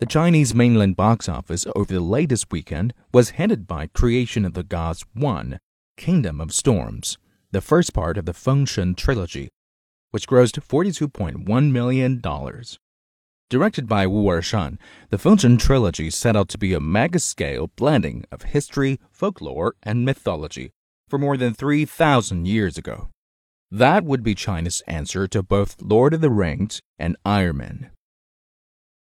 The Chinese mainland box office over the latest weekend was headed by Creation of the Gods 1 Kingdom of Storms, the first part of the Fengshen trilogy, which grossed $42.1 million. Directed by Wuershan, the Fengshen trilogy set out to be a mega-scale blending of history, folklore, and mythology for more than 3,000 years ago. That would be China's answer to both Lord of the Rings and Iron Man.